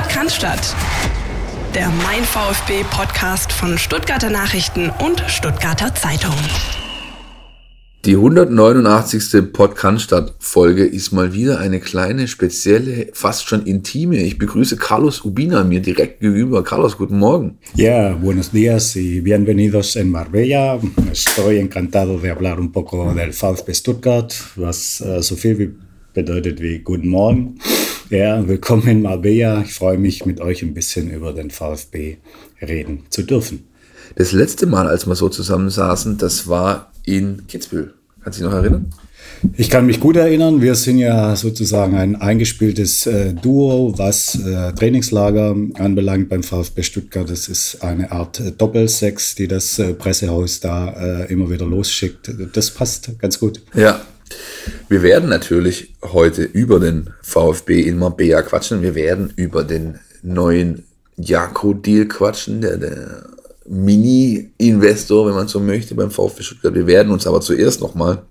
Podcast der Mein VfB Podcast von Stuttgarter Nachrichten und Stuttgarter Zeitung. Die 189. Podcast-Folge ist mal wieder eine kleine, spezielle, fast schon intime. Ich begrüße Carlos Ubina mir direkt gegenüber. Carlos, guten Morgen. Ja, buenos días y bienvenidos en Marbella. Estoy encantado de hablar un poco del VfB Stuttgart, was uh, so viel wie bedeutet wie guten Morgen. Ja, willkommen in Marbella. Ich freue mich, mit euch ein bisschen über den VfB reden zu dürfen. Das letzte Mal, als wir so zusammensaßen, das war in Kitzbühel. Kannst du dich noch erinnern? Ich kann mich gut erinnern. Wir sind ja sozusagen ein eingespieltes äh, Duo, was äh, Trainingslager anbelangt beim VfB Stuttgart. Das ist eine Art äh, Doppelsex, die das äh, Pressehaus da äh, immer wieder losschickt. Das passt ganz gut. Ja, wir werden natürlich heute über den VfB in Marbella quatschen. Wir werden über den neuen Jako-Deal quatschen, der, der Mini-Investor, wenn man so möchte, beim VfB Stuttgart. Wir werden uns aber zuerst nochmal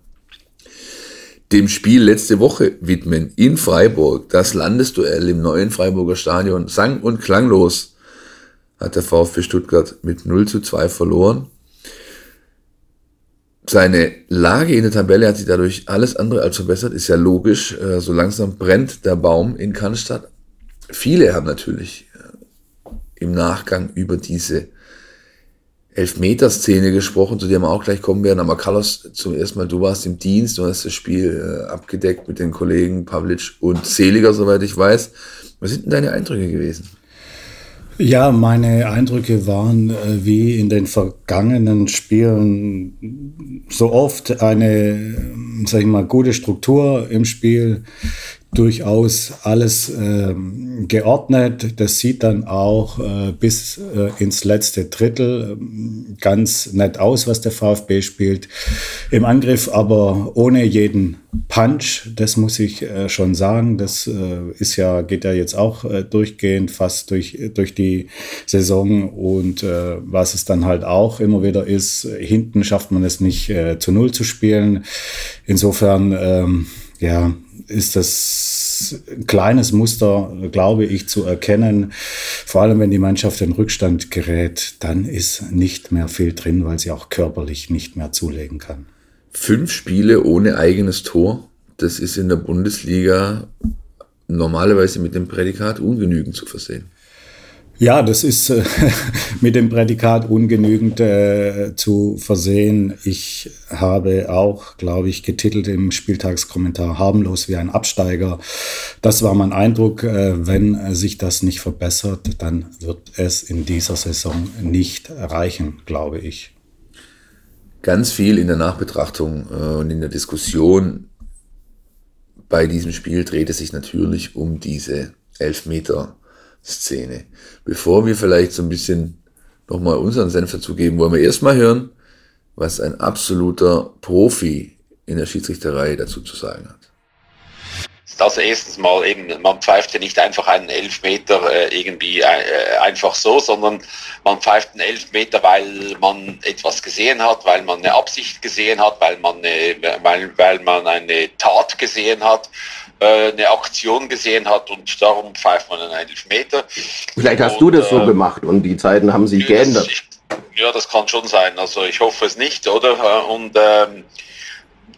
dem Spiel letzte Woche widmen in Freiburg. Das Landesduell im neuen Freiburger Stadion. Sang- und klanglos hat der VfB Stuttgart mit 0 zu 2 verloren. Seine Lage in der Tabelle hat sich dadurch alles andere als verbessert, ist ja logisch. Äh, so langsam brennt der Baum in Cannstatt. Viele haben natürlich äh, im Nachgang über diese Elfmeterszene gesprochen, zu der wir auch gleich kommen werden. Aber Carlos, zum ersten Mal, du warst im Dienst, du hast das Spiel äh, abgedeckt mit den Kollegen Pavlic und Seliger, soweit ich weiß. Was sind denn deine Eindrücke gewesen? Ja, meine Eindrücke waren äh, wie in den vergangenen Spielen so oft eine, sag ich mal, gute Struktur im Spiel, durchaus alles äh, geordnet. Das sieht dann auch äh, bis äh, ins letzte Drittel äh, ganz nett aus, was der VfB spielt. Im Angriff aber ohne jeden Punch, das muss ich äh, schon sagen. Das äh, ist ja, geht ja jetzt auch durchgehend fast durch, durch die Saison. Und was es dann halt auch immer wieder ist, hinten schafft man es nicht zu Null zu spielen. Insofern, ähm, ja, ist das ein kleines Muster, glaube ich, zu erkennen. Vor allem, wenn die Mannschaft in Rückstand gerät, dann ist nicht mehr viel drin, weil sie auch körperlich nicht mehr zulegen kann. Fünf Spiele ohne eigenes Tor, das ist in der Bundesliga normalerweise mit dem Prädikat ungenügend zu versehen. Ja, das ist äh, mit dem Prädikat ungenügend äh, zu versehen. Ich habe auch, glaube ich, getitelt im Spieltagskommentar harmlos wie ein Absteiger. Das war mein Eindruck. Äh, wenn sich das nicht verbessert, dann wird es in dieser Saison nicht erreichen, glaube ich. Ganz viel in der Nachbetrachtung äh, und in der Diskussion bei diesem Spiel dreht es sich natürlich um diese Elfmeter Szene. Bevor wir vielleicht so ein bisschen nochmal unseren Senf dazugeben, wollen wir erstmal hören, was ein absoluter Profi in der Schiedsrichterei dazu zu sagen hat. Also erstens mal eben, man pfeift ja nicht einfach einen Elfmeter äh, irgendwie äh, einfach so, sondern man pfeift einen Elfmeter, weil man etwas gesehen hat, weil man eine Absicht gesehen hat, weil man eine, weil, weil man eine Tat gesehen hat äh, eine Aktion gesehen hat und darum pfeift man einen Elfmeter. Vielleicht hast und, du das so äh, gemacht und die Zeiten haben sich geändert. Ich, ja, das kann schon sein. Also ich hoffe es nicht, oder? Und ähm,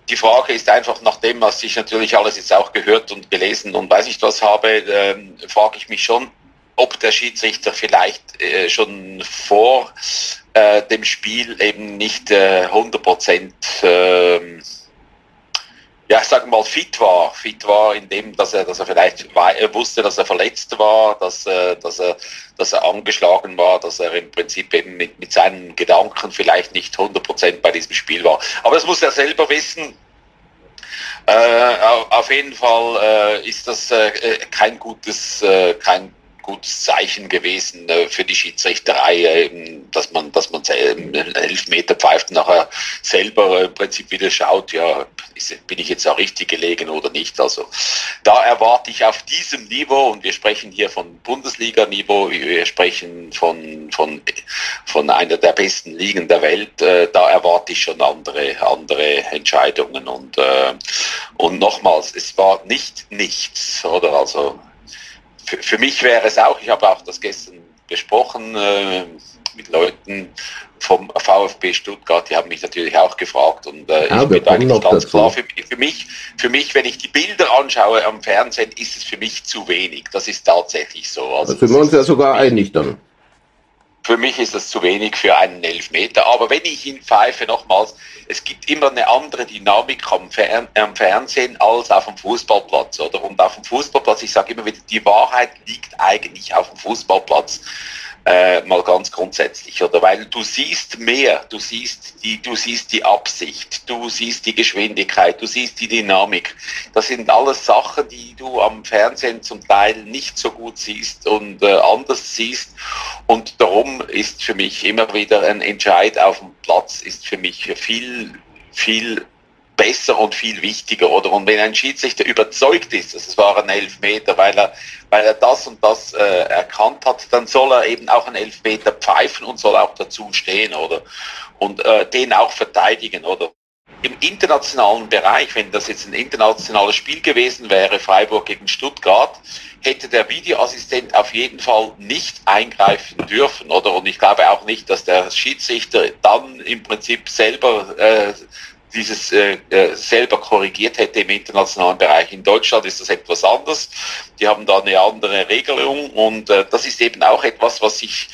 die Frage ist einfach, nachdem was ich natürlich alles jetzt auch gehört und gelesen und weiß ich was habe, ähm, frage ich mich schon, ob der Schiedsrichter vielleicht äh, schon vor äh, dem Spiel eben nicht äh, 100 Prozent äh, ja, ich sage mal, fit war. Fit war in dem, dass er, dass er vielleicht wusste, dass er verletzt war, dass, äh, dass, er, dass er angeschlagen war, dass er im Prinzip eben mit, mit seinen Gedanken vielleicht nicht 100% bei diesem Spiel war. Aber das muss er selber wissen. Äh, auf jeden Fall äh, ist das äh, kein gutes, äh, kein gutes Zeichen gewesen äh, für die Schiedsrichterei, äh, dass man, dass man Elfmeter pfeift nachher selber äh, im Prinzip wieder schaut, ja, bin ich jetzt auch richtig gelegen oder nicht. Also da erwarte ich auf diesem Niveau, und wir sprechen hier von Bundesliga-Niveau, wir sprechen von, von, von einer der besten Ligen der Welt, da erwarte ich schon andere, andere Entscheidungen. Und, und nochmals, es war nicht nichts, oder? Also für, für, mich wäre es auch, ich habe auch das gestern besprochen äh, mit Leuten vom VfB Stuttgart, die haben mich natürlich auch gefragt und äh, ja, ich bin eigentlich ganz klar, für, für, mich, für mich, wenn ich die Bilder anschaue am Fernsehen, ist es für mich zu wenig. Das ist tatsächlich so. Also, da sind wir uns ja sogar einig dann. Für mich ist das zu wenig für einen Elfmeter. Aber wenn ich ihn pfeife, nochmals, es gibt immer eine andere Dynamik am, Fern am Fernsehen als auf dem Fußballplatz. Oder? Und auf dem Fußballplatz, ich sage immer wieder, die Wahrheit liegt eigentlich auf dem Fußballplatz äh, mal ganz grundsätzlich, oder? Weil du siehst mehr, du siehst die, du siehst die Absicht, du siehst die Geschwindigkeit, du siehst die Dynamik. Das sind alles Sachen, die du am Fernsehen zum Teil nicht so gut siehst und äh, anders siehst. Und darum ist für mich immer wieder ein Entscheid auf dem Platz ist für mich viel, viel besser und viel wichtiger, oder? Und wenn ein Schiedsrichter überzeugt ist, dass es waren Elfmeter, weil er, weil er das und das äh, erkannt hat, dann soll er eben auch einen Elfmeter pfeifen und soll auch dazu stehen, oder? Und äh, den auch verteidigen, oder? Im internationalen Bereich, wenn das jetzt ein internationales Spiel gewesen wäre, Freiburg gegen Stuttgart, hätte der Videoassistent auf jeden Fall nicht eingreifen dürfen, oder? Und ich glaube auch nicht, dass der Schiedsrichter dann im Prinzip selber äh, dieses äh, äh, selber korrigiert hätte im internationalen Bereich. In Deutschland ist das etwas anders. Die haben da eine andere Regelung und äh, das ist eben auch etwas, was ich,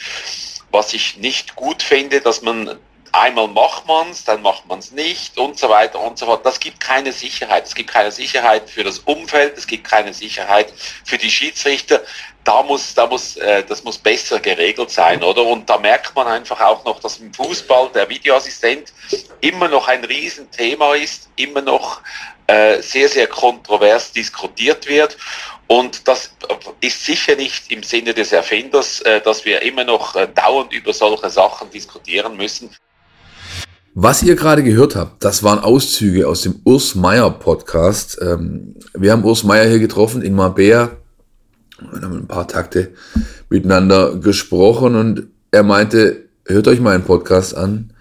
was ich nicht gut finde, dass man einmal macht man es, dann macht man es nicht und so weiter und so fort. Das gibt keine Sicherheit. Es gibt keine Sicherheit für das Umfeld, es gibt keine Sicherheit für die Schiedsrichter da muss, da muss, äh, das muss besser geregelt sein, oder? Und da merkt man einfach auch noch, dass im Fußball der Videoassistent immer noch ein Riesenthema ist, immer noch äh, sehr, sehr kontrovers diskutiert wird. Und das ist sicher nicht im Sinne des Erfinders, äh, dass wir immer noch äh, dauernd über solche Sachen diskutieren müssen. Was ihr gerade gehört habt, das waren Auszüge aus dem Urs Meier Podcast. Ähm, wir haben Urs Meier hier getroffen in Marbella wir haben ein paar Takte miteinander gesprochen und er meinte, hört euch meinen Podcast an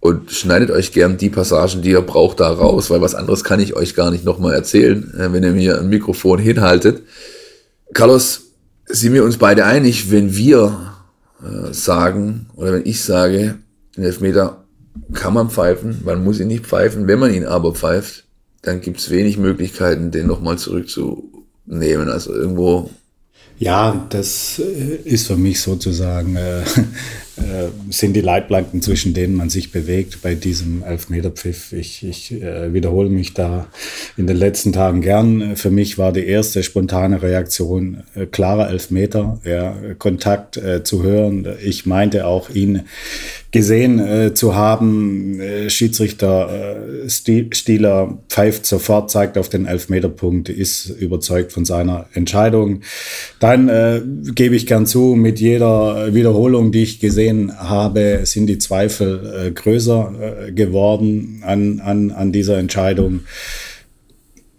und schneidet euch gern die Passagen, die ihr braucht, da raus, weil was anderes kann ich euch gar nicht nochmal erzählen, äh, wenn ihr mir ein Mikrofon hinhaltet. Carlos, sind wir uns beide einig, wenn wir äh, sagen, oder wenn ich sage, den Elfmeter kann man pfeifen, man muss ihn nicht pfeifen, wenn man ihn aber pfeift, dann gibt es wenig Möglichkeiten, den nochmal zurückzunehmen. Also irgendwo ja, das äh, ist für mich sozusagen, äh, äh, sind die Leitplanken, zwischen denen man sich bewegt bei diesem Elfmeterpfiff. Ich, ich äh, wiederhole mich da in den letzten Tagen gern. Für mich war die erste spontane Reaktion äh, klarer Elfmeter, ja, Kontakt äh, zu hören. Ich meinte auch, ihn gesehen äh, zu haben. Schiedsrichter Stieler pfeift sofort, zeigt auf den Elfmeterpunkt, ist überzeugt von seiner Entscheidung. Dann gebe ich gern zu, mit jeder Wiederholung, die ich gesehen habe, sind die Zweifel äh, größer äh, geworden an, an, an dieser Entscheidung.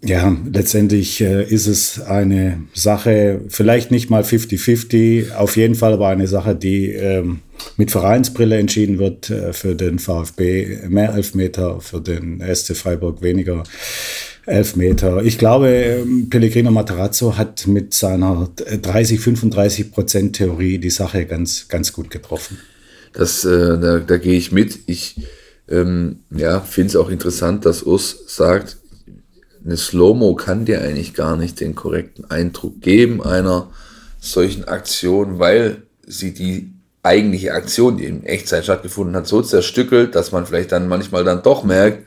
Ja, letztendlich äh, ist es eine Sache, vielleicht nicht mal 50-50, auf jeden Fall aber eine Sache, die ähm, mit Vereinsbrille entschieden wird. Äh, für den VfB mehr Elfmeter, für den SC Freiburg weniger Elfmeter. Ich glaube, ähm, Pellegrino Matarazzo hat mit seiner 30-35 Prozent Theorie die Sache ganz, ganz gut getroffen. Das, äh, da, da gehe ich mit. Ich ähm, ja, finde es auch interessant, dass Urs sagt, eine Slow-Mo kann dir eigentlich gar nicht den korrekten Eindruck geben einer solchen Aktion, weil sie die eigentliche Aktion, die in Echtzeit stattgefunden hat, so zerstückelt, dass man vielleicht dann manchmal dann doch merkt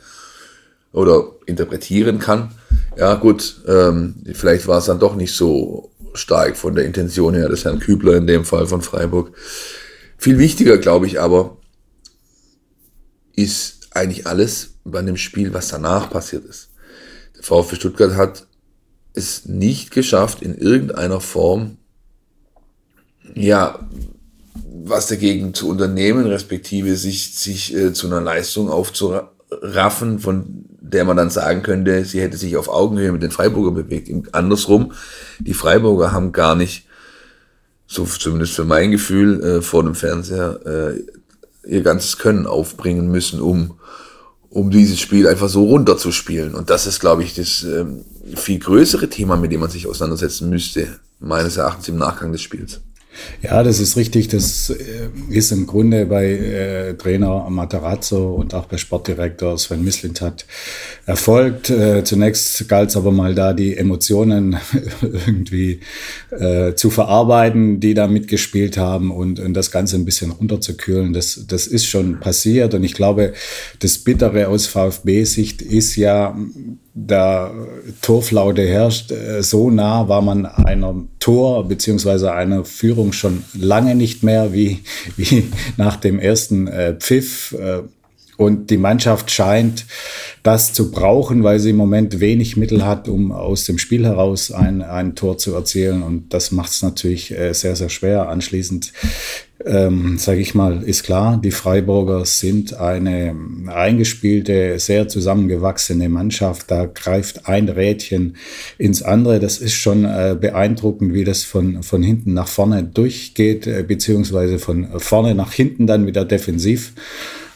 oder interpretieren kann. Ja gut, ähm, vielleicht war es dann doch nicht so stark von der Intention her des Herrn Kübler in dem Fall von Freiburg. Viel wichtiger, glaube ich, aber ist eigentlich alles bei dem Spiel, was danach passiert ist. VfB Stuttgart hat es nicht geschafft, in irgendeiner Form, ja, was dagegen zu unternehmen, respektive sich, sich äh, zu einer Leistung aufzuraffen, von der man dann sagen könnte, sie hätte sich auf Augenhöhe mit den Freiburger bewegt. Andersrum, die Freiburger haben gar nicht, so zumindest für mein Gefühl, äh, vor dem Fernseher äh, ihr ganzes Können aufbringen müssen, um um dieses Spiel einfach so runterzuspielen. Und das ist, glaube ich, das ähm, viel größere Thema, mit dem man sich auseinandersetzen müsste. meines Erachtens im Nachgang des Spiels. Ja, das ist richtig. Das äh, ist im Grunde bei äh, Trainer Matarazzo und auch bei Sportdirektor Sven Mislintat erfolgt. Äh, zunächst galt es aber mal da, die Emotionen irgendwie äh, zu verarbeiten, die da mitgespielt haben und, und das Ganze ein bisschen runterzukühlen. Das, das ist schon passiert und ich glaube, das Bittere aus VfB-Sicht ist ja, da Torflaute herrscht, äh, so nah war man einer Tor beziehungsweise einer Führung schon lange nicht mehr wie, wie nach dem ersten äh, Pfiff. Und die Mannschaft scheint das zu brauchen, weil sie im Moment wenig Mittel hat, um aus dem Spiel heraus ein, ein Tor zu erzielen. Und das macht es natürlich äh, sehr, sehr schwer. Anschließend, ähm, sage ich mal, ist klar, die Freiburger sind eine eingespielte, sehr zusammengewachsene Mannschaft. Da greift ein Rädchen ins andere. Das ist schon äh, beeindruckend, wie das von, von hinten nach vorne durchgeht, äh, beziehungsweise von vorne nach hinten dann wieder defensiv.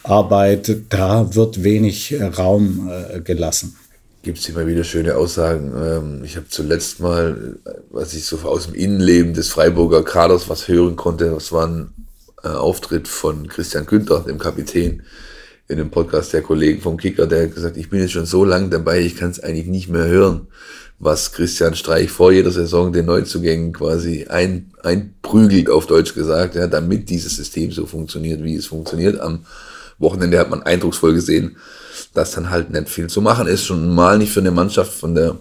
Arbeit, da wird wenig äh, Raum äh, gelassen. Gibt es immer wieder schöne Aussagen. Ähm, ich habe zuletzt mal, äh, was ich so aus dem Innenleben des Freiburger Kaders was hören konnte, das war ein Auftritt von Christian Günther, dem Kapitän, in dem Podcast der Kollegen vom Kicker, der hat gesagt, ich bin jetzt schon so lange dabei, ich kann es eigentlich nicht mehr hören, was Christian Streich vor jeder Saison den Neuzugängen quasi ein, einprügelt, auf Deutsch gesagt, ja, damit dieses System so funktioniert, wie es funktioniert. Am Wochenende hat man eindrucksvoll gesehen, dass dann halt nicht viel zu machen ist. Schon mal nicht für eine Mannschaft von der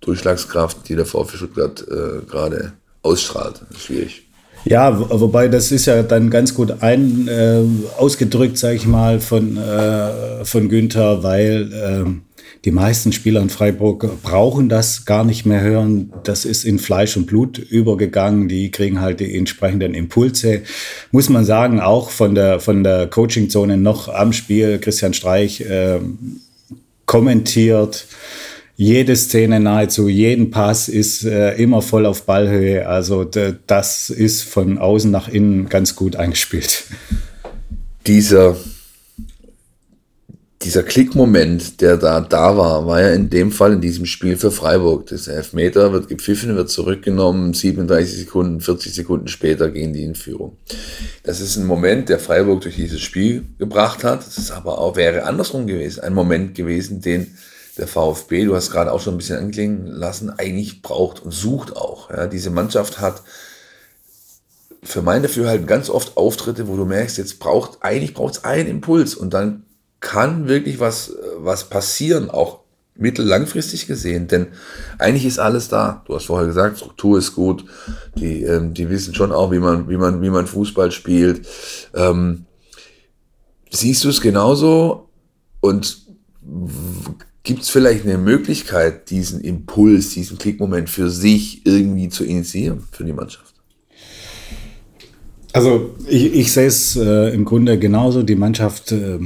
Durchschlagskraft, die der VfB Stuttgart äh, gerade ausstrahlt. Schwierig. Ja, wobei das ist ja dann ganz gut ein, äh, ausgedrückt, sage ich mal, von, äh, von Günther, weil äh, die meisten Spieler in Freiburg brauchen das gar nicht mehr hören. Das ist in Fleisch und Blut übergegangen. Die kriegen halt die entsprechenden Impulse. Muss man sagen, auch von der, von der Coachingzone noch am Spiel. Christian Streich äh, kommentiert jede Szene nahezu, jeden Pass ist äh, immer voll auf Ballhöhe. Also das ist von außen nach innen ganz gut eingespielt. Dieser dieser Klickmoment, der da da war, war ja in dem Fall in diesem Spiel für Freiburg. Das Elfmeter wird gepfiffen, wird zurückgenommen, 37 Sekunden, 40 Sekunden später gehen die in Führung. Das ist ein Moment, der Freiburg durch dieses Spiel gebracht hat. Das ist aber auch, wäre andersrum gewesen. Ein Moment gewesen, den der VfB, du hast gerade auch schon ein bisschen anklingen lassen, eigentlich braucht und sucht auch. Ja, diese Mannschaft hat für mein Dafür halt ganz oft Auftritte, wo du merkst, jetzt braucht, eigentlich braucht es einen Impuls und dann kann wirklich was, was passieren, auch mittellangfristig gesehen, denn eigentlich ist alles da. Du hast vorher gesagt, Struktur ist gut, die, ähm, die wissen schon auch, wie man, wie man, wie man Fußball spielt. Ähm, siehst du es genauso und gibt es vielleicht eine Möglichkeit, diesen Impuls, diesen Klickmoment für sich irgendwie zu initiieren für die Mannschaft? Also ich, ich sehe es äh, im Grunde genauso. Die Mannschaft äh,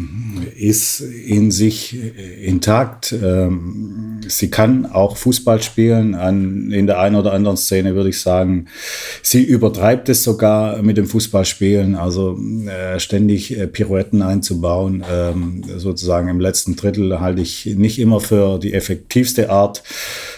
ist in sich äh, intakt. Ähm, sie kann auch Fußball spielen. An, in der einen oder anderen Szene würde ich sagen, sie übertreibt es sogar mit dem Fußballspielen. Also äh, ständig äh, Pirouetten einzubauen, ähm, sozusagen im letzten Drittel halte ich nicht immer für die effektivste Art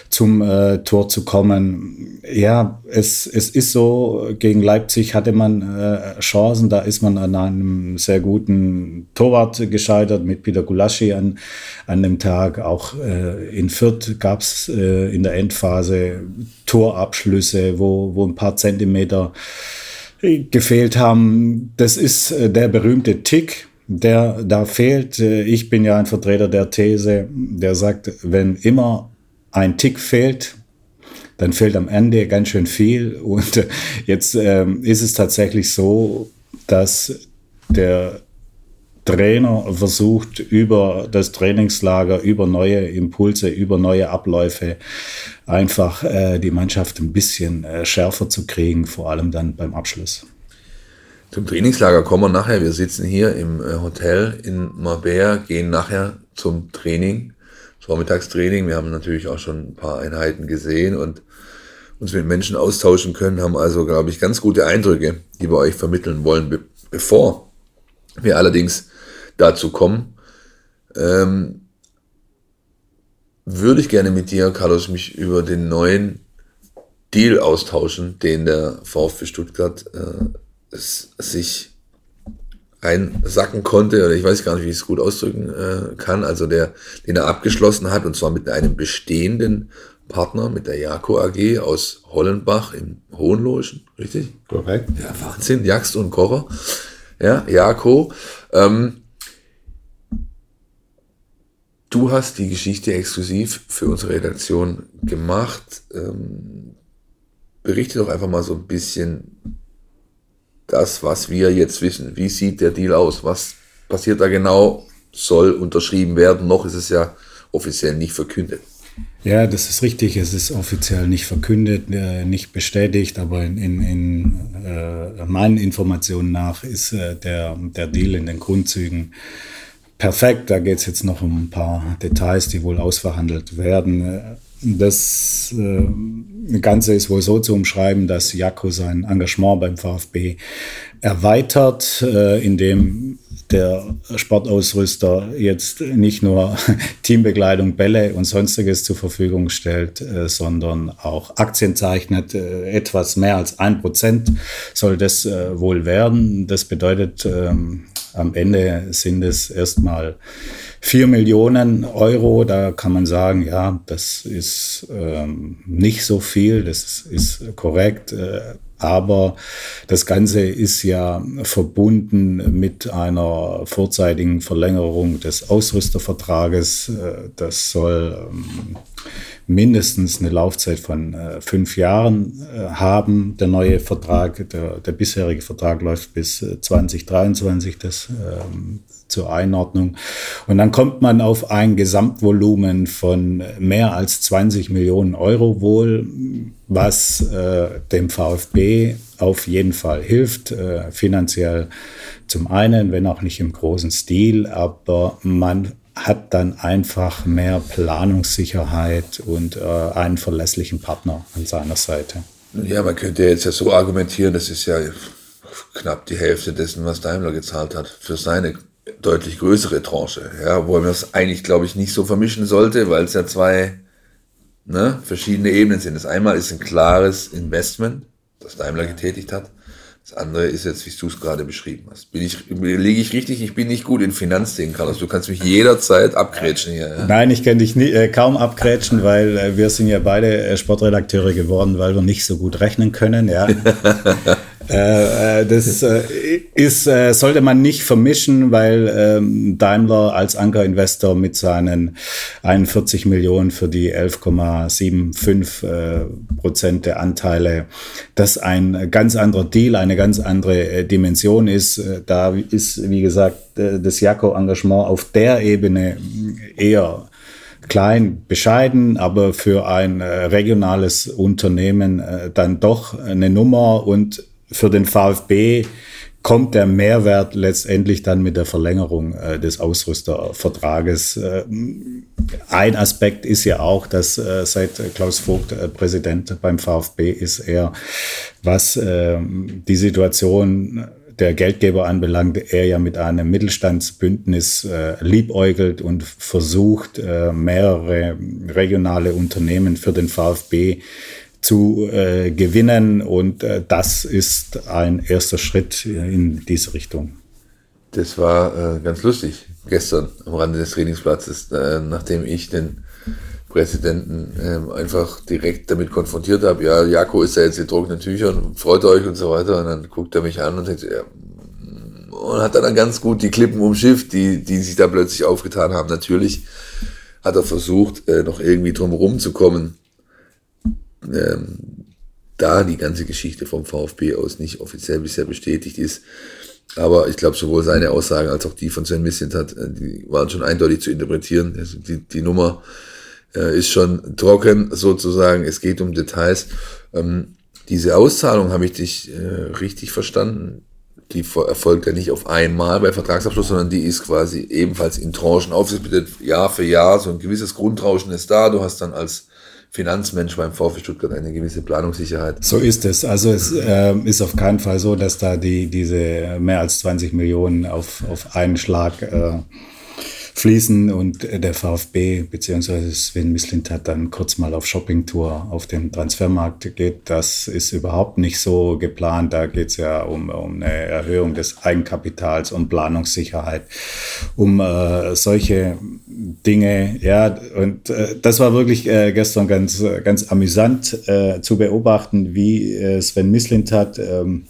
zum äh, Tor zu kommen. Ja, es, es ist so, gegen Leipzig hatte man äh, Chancen, da ist man an einem sehr guten Torwart gescheitert mit Peter Gulaschi an, an dem Tag. Auch äh, in Fürth gab es äh, in der Endphase Torabschlüsse, wo, wo ein paar Zentimeter gefehlt haben. Das ist äh, der berühmte Tick, der da fehlt. Äh, ich bin ja ein Vertreter der These, der sagt, wenn immer ein Tick fehlt, dann fehlt am Ende ganz schön viel. Und äh, jetzt ähm, ist es tatsächlich so, dass der Trainer versucht, über das Trainingslager, über neue Impulse, über neue Abläufe einfach äh, die Mannschaft ein bisschen äh, schärfer zu kriegen, vor allem dann beim Abschluss. Zum Trainingslager kommen wir nachher. Wir sitzen hier im äh, Hotel in Marbella, gehen nachher zum Training Vormittagstraining. Wir haben natürlich auch schon ein paar Einheiten gesehen und uns mit Menschen austauschen können, haben also, glaube ich, ganz gute Eindrücke, die wir euch vermitteln wollen. Be bevor wir allerdings dazu kommen, ähm, würde ich gerne mit dir, Carlos, mich über den neuen Deal austauschen, den der VfB Stuttgart äh, sich einsacken konnte, oder ich weiß gar nicht, wie ich es gut ausdrücken äh, kann, also der, den er abgeschlossen hat, und zwar mit einem bestehenden Partner, mit der Jako AG aus Hollenbach im Hohenloischen, richtig? Korrekt. Ja, Wahnsinn, Jagst und Kocher. Ja, Jako. Ähm, du hast die Geschichte exklusiv für unsere Redaktion gemacht. Ähm, berichte doch einfach mal so ein bisschen das, was wir jetzt wissen. Wie sieht der Deal aus? Was passiert da genau? Soll unterschrieben werden. Noch ist es ja offiziell nicht verkündet. Ja, das ist richtig. Es ist offiziell nicht verkündet, äh, nicht bestätigt, aber in, in, in äh, meinen Informationen nach ist äh, der, der Deal in den Grundzügen perfekt. Da geht es jetzt noch um ein paar Details, die wohl ausverhandelt werden. Das äh, Ganze ist wohl so zu umschreiben, dass Jako sein Engagement beim VfB erweitert, äh, indem der Sportausrüster jetzt nicht nur Teambekleidung, Bälle und sonstiges zur Verfügung stellt, äh, sondern auch Aktien zeichnet. Etwas mehr als ein Prozent soll das wohl werden. Das bedeutet, ähm, am Ende sind es erstmal vier Millionen Euro. Da kann man sagen, ja, das ist ähm, nicht so viel, das ist korrekt. Äh, aber das Ganze ist ja verbunden mit einer vorzeitigen Verlängerung des Ausrüstervertrages. Äh, das soll ähm, mindestens eine Laufzeit von äh, fünf Jahren äh, haben. Der neue Vertrag, der, der bisherige Vertrag läuft bis 2023. Das ähm, zur Einordnung. Und dann kommt man auf ein Gesamtvolumen von mehr als 20 Millionen Euro wohl, was äh, dem VfB auf jeden Fall hilft, äh, finanziell zum einen, wenn auch nicht im großen Stil, aber man hat dann einfach mehr Planungssicherheit und äh, einen verlässlichen Partner an seiner Seite. Ja, man könnte jetzt ja so argumentieren, das ist ja knapp die Hälfte dessen, was Daimler gezahlt hat für seine deutlich größere Tranche, ja, wo man das eigentlich, glaube ich, nicht so vermischen sollte, weil es ja zwei ne, verschiedene Ebenen sind. Das einmal ist ein klares Investment, das Daimler getätigt hat. Das andere ist jetzt, wie du es gerade beschrieben hast. Bin ich, liege ich richtig? Ich bin nicht gut in Finanzdingen, Carlos. Du kannst mich jederzeit abgrätschen hier. Ja? Nein, ich kann dich nie, äh, kaum abgrätschen, weil äh, wir sind ja beide äh, Sportredakteure geworden, weil wir nicht so gut rechnen können. Ja. Äh, äh, das äh, ist, äh, sollte man nicht vermischen, weil ähm, Daimler als Ankerinvestor mit seinen 41 Millionen für die 11,75 äh, Prozent der Anteile, das ein ganz anderer Deal, eine ganz andere Dimension ist. Da ist, wie gesagt, das Jaco-Engagement auf der Ebene eher klein, bescheiden, aber für ein regionales Unternehmen dann doch eine Nummer und für den VfB kommt der Mehrwert letztendlich dann mit der Verlängerung äh, des Ausrüstervertrages. Äh, ein Aspekt ist ja auch, dass äh, seit Klaus Vogt äh, Präsident beim VfB ist, er, was ähm, die Situation der Geldgeber anbelangt, er ja mit einem Mittelstandsbündnis äh, liebäugelt und versucht, äh, mehrere regionale Unternehmen für den VfB zu äh, gewinnen. Und äh, das ist ein erster Schritt in diese Richtung. Das war äh, ganz lustig gestern am Rande des Trainingsplatzes, äh, nachdem ich den Präsidenten ähm, einfach direkt damit konfrontiert habe. Ja, Jako ist ja jetzt in trockenen Tüchern, freut euch und so weiter. Und dann guckt er mich an und sagt, ja, und hat dann ganz gut die Klippen umschifft, die, die sich da plötzlich aufgetan haben. Natürlich hat er versucht, äh, noch irgendwie drum zu kommen ähm, da die ganze Geschichte vom VfB aus nicht offiziell bisher bestätigt ist. Aber ich glaube, sowohl seine Aussagen als auch die von Sven Missentat, äh, die waren schon eindeutig zu interpretieren. Also die, die Nummer äh, ist schon trocken sozusagen. Es geht um Details. Ähm, diese Auszahlung habe ich dich äh, richtig verstanden. Die erfolgt ja nicht auf einmal bei Vertragsabschluss, sondern die ist quasi ebenfalls in Tranchen aufgesplittet, Jahr für Jahr. So ein gewisses Grundrauschen ist da. Du hast dann als Finanzmensch beim VfB Stuttgart eine gewisse Planungssicherheit. So ist es. Also es äh, ist auf keinen Fall so, dass da die, diese mehr als 20 Millionen auf, auf einen Schlag äh, fließen und der VfB bzw. Sven Mislint hat dann kurz mal auf Shoppingtour auf den Transfermarkt geht. Das ist überhaupt nicht so geplant. Da geht es ja um, um eine Erhöhung des Eigenkapitals, um Planungssicherheit, um äh, solche Dinge. Ja, und äh, das war wirklich äh, gestern ganz, ganz amüsant äh, zu beobachten, wie äh, Sven Mislint hat. Ähm,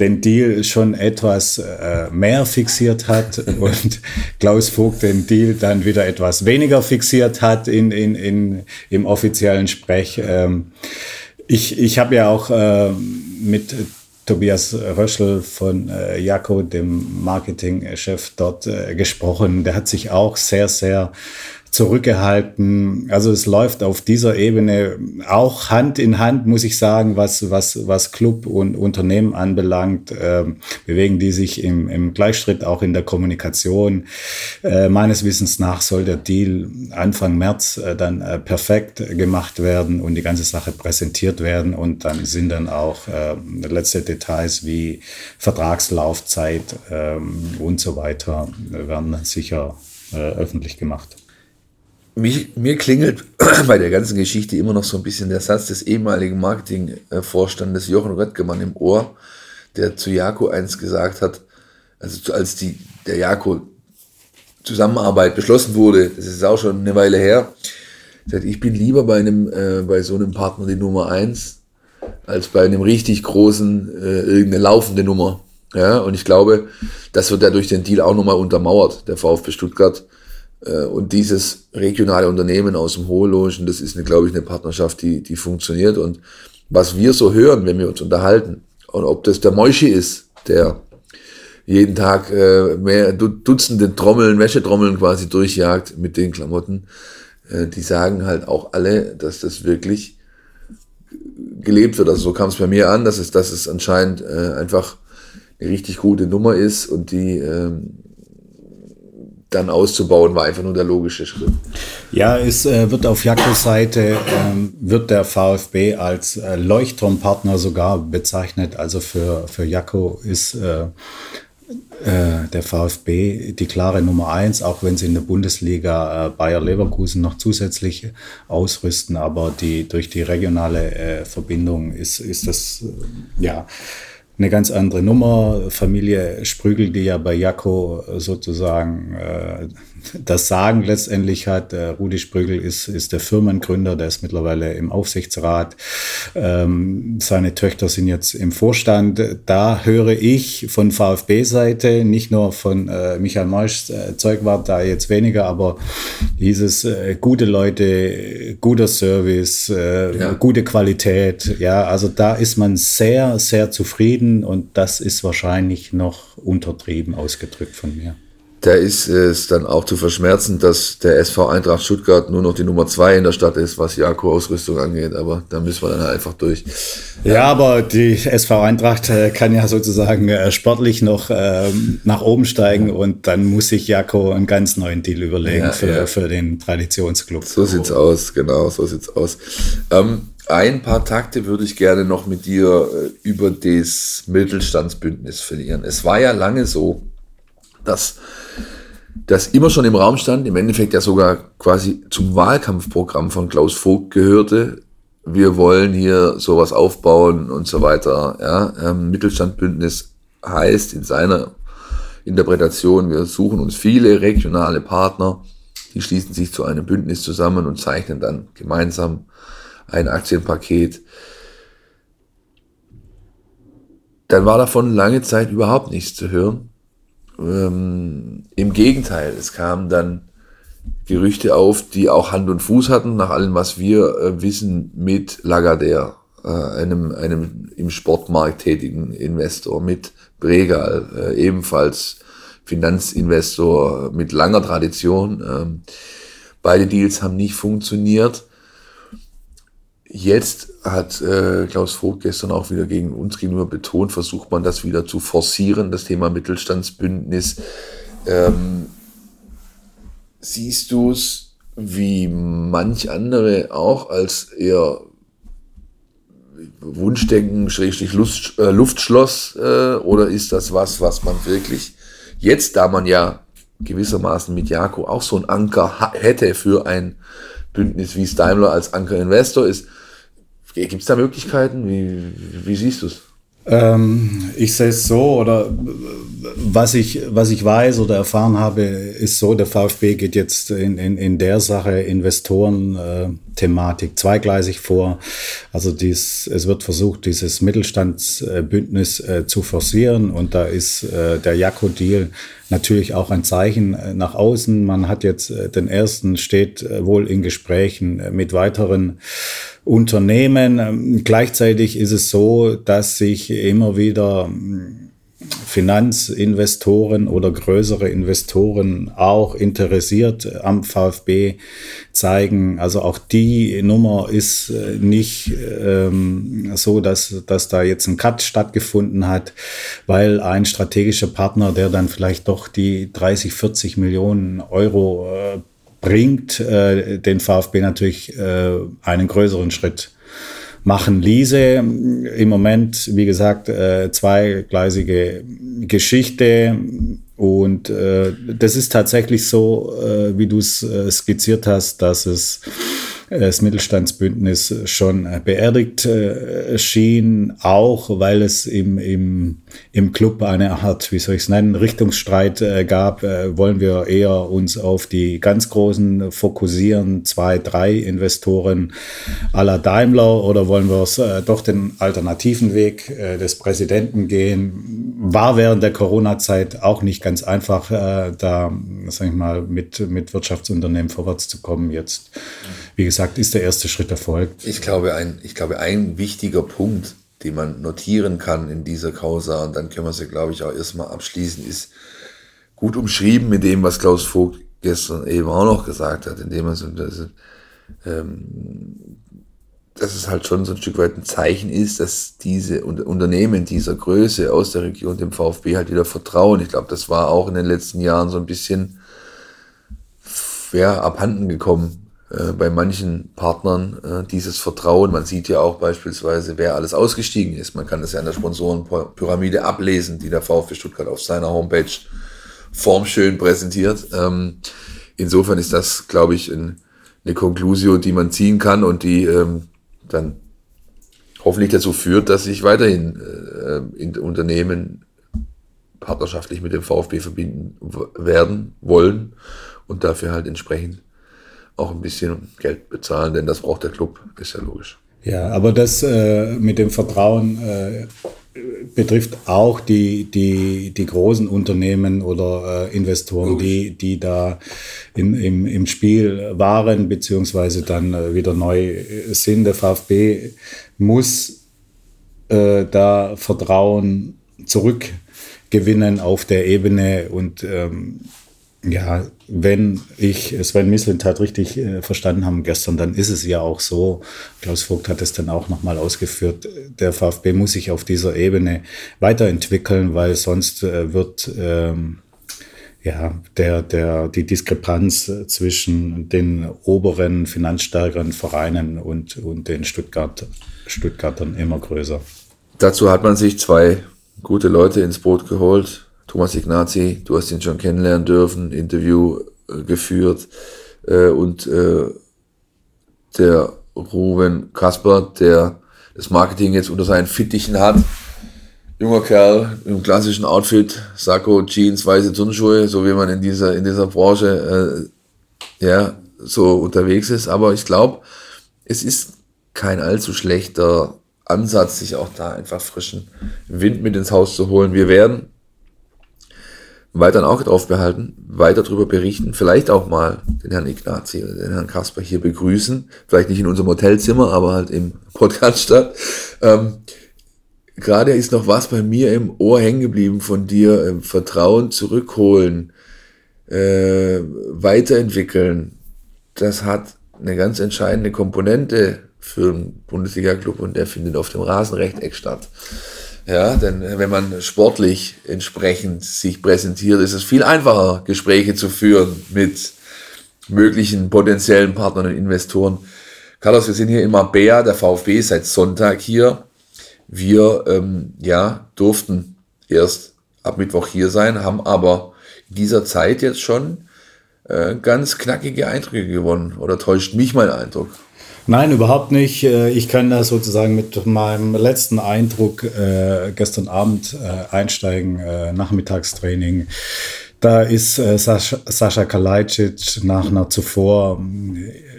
den Deal schon etwas äh, mehr fixiert hat und Klaus Vogt den Deal dann wieder etwas weniger fixiert hat in, in, in, im offiziellen Sprech. Ähm, ich ich habe ja auch äh, mit Tobias Röschel von äh, Jako, dem Marketingchef dort, äh, gesprochen. Der hat sich auch sehr, sehr zurückgehalten. Also es läuft auf dieser Ebene auch Hand in Hand, muss ich sagen, was, was, was Club und Unternehmen anbelangt, äh, bewegen die sich im, im Gleichschritt auch in der Kommunikation. Äh, meines Wissens nach soll der Deal Anfang März äh, dann äh, perfekt gemacht werden und die ganze Sache präsentiert werden und dann sind dann auch äh, letzte Details wie Vertragslaufzeit ähm, und so weiter werden sicher äh, öffentlich gemacht. Mich, mir klingelt bei der ganzen Geschichte immer noch so ein bisschen der Satz des ehemaligen Marketingvorstandes Jochen Röttgemann im Ohr, der zu Jako eins gesagt hat, also als die, der Jako Zusammenarbeit beschlossen wurde, das ist auch schon eine Weile her, sagt, ich bin lieber bei einem, äh, bei so einem Partner die Nummer eins, als bei einem richtig großen, äh, irgendeine laufende Nummer. Ja, und ich glaube, das wird ja durch den Deal auch nochmal untermauert. Der VfB Stuttgart und dieses regionale Unternehmen aus dem Hohlogen, das ist, eine, glaube ich, eine Partnerschaft, die, die funktioniert. Und was wir so hören, wenn wir uns unterhalten, und ob das der Moischi ist, der jeden Tag äh, mehr Dutzende Trommeln, Wäschetrommeln quasi durchjagt mit den Klamotten, äh, die sagen halt auch alle, dass das wirklich gelebt wird. Also so kam es bei mir an, dass es, dass es anscheinend äh, einfach eine richtig gute Nummer ist und die ähm, dann auszubauen, war einfach nur der logische Schritt. Ja, es äh, wird auf Jakobs Seite, ähm, wird der VfB als äh, Leuchtturmpartner sogar bezeichnet. Also für, für Jakko ist äh, äh der VfB die klare Nummer eins, auch wenn sie in der Bundesliga äh, Bayer Leverkusen noch zusätzlich ausrüsten. Aber die, durch die regionale äh, Verbindung ist, ist das, ja, eine ganz andere Nummer. Familie Sprügel, die ja bei Jakko sozusagen äh, das Sagen letztendlich hat. Äh, Rudi Sprügel ist, ist der Firmengründer, der ist mittlerweile im Aufsichtsrat. Ähm, seine Töchter sind jetzt im Vorstand. Da höre ich von VfB-Seite, nicht nur von äh, Michael Meusch, äh, Zeug war da jetzt weniger, aber dieses äh, gute Leute, guter Service, äh, ja. gute Qualität. Ja, also da ist man sehr, sehr zufrieden und das ist wahrscheinlich noch untertrieben ausgedrückt von mir da ist es dann auch zu verschmerzen, dass der SV Eintracht Stuttgart nur noch die Nummer zwei in der Stadt ist, was Jako-Ausrüstung angeht. Aber da müssen wir dann halt einfach durch. Ja, aber die SV Eintracht äh, kann ja sozusagen äh, sportlich noch ähm, nach oben steigen und dann muss sich Jako einen ganz neuen Deal überlegen ja, für, ja. für den Traditionsclub. So sieht's aus, genau, so sieht's aus. Ähm, ein paar Takte würde ich gerne noch mit dir äh, über das Mittelstandsbündnis verlieren. Es war ja lange so, dass das immer schon im Raum stand, im Endeffekt ja sogar quasi zum Wahlkampfprogramm von Klaus Vogt gehörte. Wir wollen hier sowas aufbauen und so weiter. Ja, ähm, Mittelstandbündnis heißt in seiner Interpretation, wir suchen uns viele regionale Partner, die schließen sich zu einem Bündnis zusammen und zeichnen dann gemeinsam ein Aktienpaket. Dann war davon lange Zeit überhaupt nichts zu hören. Ähm, Im Gegenteil, es kamen dann Gerüchte auf, die auch Hand und Fuß hatten, nach allem, was wir äh, wissen, mit Lagardère, äh, einem, einem im Sportmarkt tätigen Investor, mit Bregal, äh, ebenfalls Finanzinvestor mit langer Tradition. Ähm, beide Deals haben nicht funktioniert. Jetzt hat äh, Klaus Vogt gestern auch wieder gegen uns gegenüber betont, versucht man das wieder zu forcieren, das Thema Mittelstandsbündnis. Ähm, siehst du es wie manch andere auch als eher Wunschdenken, Schrägstrich Lust, äh, Luftschloss, äh, oder ist das was, was man wirklich jetzt, da man ja gewissermaßen mit Jako auch so ein Anker hätte für ein Bündnis wie Daimler als Anker-Investor ist. Gibt es da Möglichkeiten? Wie, wie siehst du es? Ähm, ich sehe es so, oder was ich, was ich weiß oder erfahren habe, ist so, der VfB geht jetzt in, in, in der Sache Investoren-Thematik äh, zweigleisig vor. Also dies, es wird versucht, dieses Mittelstandsbündnis äh, zu forcieren und da ist äh, der Jaco-Deal natürlich auch ein Zeichen äh, nach außen. Man hat jetzt äh, den ersten, steht äh, wohl in Gesprächen mit weiteren Unternehmen. Ähm, gleichzeitig ist es so, dass sich immer wieder hm, Finanzinvestoren oder größere Investoren auch interessiert am VfB zeigen. Also auch die Nummer ist äh, nicht ähm, so, dass, dass da jetzt ein Cut stattgefunden hat, weil ein strategischer Partner, der dann vielleicht doch die 30, 40 Millionen Euro äh, bringt, äh, den VfB natürlich äh, einen größeren Schritt machen ließe. Im Moment, wie gesagt, äh, zweigleisige Geschichte. Und äh, das ist tatsächlich so, äh, wie du es äh, skizziert hast, dass es das Mittelstandsbündnis schon beerdigt äh, schien, auch weil es im, im, im Club eine Art, wie soll ich es nennen, Richtungsstreit äh, gab. Äh, wollen wir eher uns auf die ganz Großen fokussieren, zwei, drei Investoren à la Daimler oder wollen wir es doch den alternativen Weg des Präsidenten gehen? War während der Corona-Zeit auch nicht ganz einfach, da, sag ich mal, mit, mit Wirtschaftsunternehmen vorwärts zu kommen jetzt wie gesagt, ist der erste Schritt erfolgt. Ich glaube, ein, ich glaube, ein wichtiger Punkt, den man notieren kann in dieser Causa, und dann können wir sie, glaube ich, auch erstmal abschließen, ist gut umschrieben mit dem, was Klaus Vogt gestern eben auch noch gesagt hat, indem er so, dass, ähm, dass es halt schon so ein Stück weit ein Zeichen ist, dass diese Unternehmen dieser Größe aus der Region dem VfB halt wieder vertrauen. Ich glaube, das war auch in den letzten Jahren so ein bisschen ja, abhanden gekommen äh, bei manchen Partnern äh, dieses Vertrauen. Man sieht ja auch beispielsweise, wer alles ausgestiegen ist. Man kann das ja an der Sponsorenpyramide ablesen, die der VfB Stuttgart auf seiner Homepage formschön präsentiert. Ähm, insofern ist das, glaube ich, ein, eine Konklusion, die man ziehen kann und die ähm, dann hoffentlich dazu führt, dass sich weiterhin äh, in Unternehmen partnerschaftlich mit dem VfB verbinden werden wollen und dafür halt entsprechend auch ein bisschen Geld bezahlen, denn das braucht der Club, ist ja logisch. Ja, aber das äh, mit dem Vertrauen äh, betrifft auch die, die, die großen Unternehmen oder äh, Investoren, die, die da in, im, im Spiel waren, beziehungsweise dann äh, wieder neu sind. Der VfB muss äh, da Vertrauen zurückgewinnen auf der Ebene und ähm, ja, wenn ich Sven Mislintat richtig äh, verstanden habe gestern, dann ist es ja auch so, Klaus Vogt hat es dann auch nochmal ausgeführt, der VfB muss sich auf dieser Ebene weiterentwickeln, weil sonst äh, wird ähm, ja, der, der, die Diskrepanz zwischen den oberen, finanzstärkeren Vereinen und, und den Stuttgart, Stuttgartern immer größer. Dazu hat man sich zwei gute Leute ins Boot geholt. Thomas Ignazi, du hast ihn schon kennenlernen dürfen, Interview äh, geführt äh, und äh, der Ruben Kasper, der das Marketing jetzt unter seinen Fittichen hat. Junger Kerl im klassischen Outfit, Sakko, Jeans, weiße Turnschuhe, so wie man in dieser, in dieser Branche äh, ja, so unterwegs ist. Aber ich glaube, es ist kein allzu schlechter Ansatz, sich auch da einfach frischen Wind mit ins Haus zu holen. Wir werden weiter ein Auge drauf behalten, weiter darüber berichten, vielleicht auch mal den Herrn Ignazi oder den Herrn Kasper hier begrüßen, vielleicht nicht in unserem Hotelzimmer, aber halt im Podcast statt. Ähm, Gerade ist noch was bei mir im Ohr hängen geblieben von dir, ähm, Vertrauen zurückholen, äh, weiterentwickeln. Das hat eine ganz entscheidende Komponente für einen Bundesliga-Club und der findet auf dem Rasenrechteck statt. Ja, denn wenn man sportlich entsprechend sich präsentiert, ist es viel einfacher, Gespräche zu führen mit möglichen potenziellen Partnern und Investoren. Carlos, wir sind hier in Marbella, der VfB ist seit Sonntag hier. Wir ähm, ja, durften erst ab Mittwoch hier sein, haben aber in dieser Zeit jetzt schon äh, ganz knackige Eindrücke gewonnen. Oder täuscht mich mein Eindruck? Nein, überhaupt nicht. Äh, ich kann da sozusagen mit meinem letzten Eindruck äh, gestern Abend äh, einsteigen, Nachmittagstraining. Da ist Sascha, Sascha Kalajdzic nach einer zuvor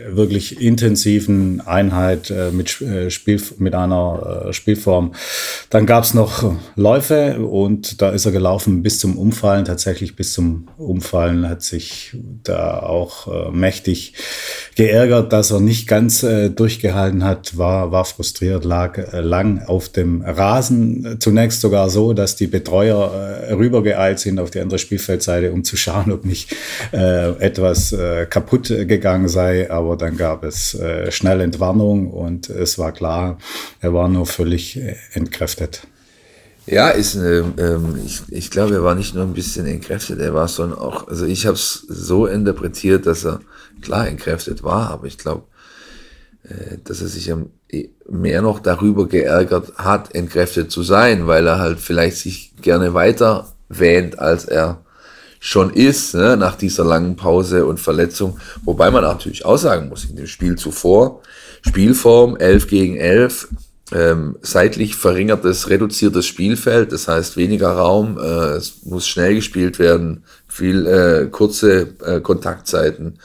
wirklich intensiven Einheit äh, mit, äh, Spiel, mit einer äh, Spielform. Dann gab es noch Läufe und da ist er gelaufen bis zum Umfallen, tatsächlich bis zum Umfallen hat sich da auch äh, mächtig geärgert, dass er nicht ganz äh, durchgehalten hat, war, war frustriert, lag äh, lang auf dem Rasen. Zunächst sogar so, dass die Betreuer rübergeeilt sind auf die andere Spielfeldseite, um zu schauen, ob nicht etwas kaputt gegangen sei. Aber dann gab es äh, schnell Entwarnung und es war klar, er war nur völlig äh, entkräftet. Ja, ist eine, ähm, ich, ich glaube, er war nicht nur ein bisschen entkräftet, er war schon auch, also ich habe es so interpretiert, dass er klar entkräftet war, aber ich glaube, äh, dass er sich mehr noch darüber geärgert hat, entkräftet zu sein, weil er halt vielleicht sich gerne weiter wähnt, als er schon ist, ne, nach dieser langen Pause und Verletzung. Wobei man natürlich auch sagen muss, in dem Spiel zuvor, Spielform 11 gegen 11, ähm, seitlich verringertes, reduziertes Spielfeld, das heißt weniger Raum, äh, es muss schnell gespielt werden, viel äh, kurze äh, Kontaktzeiten.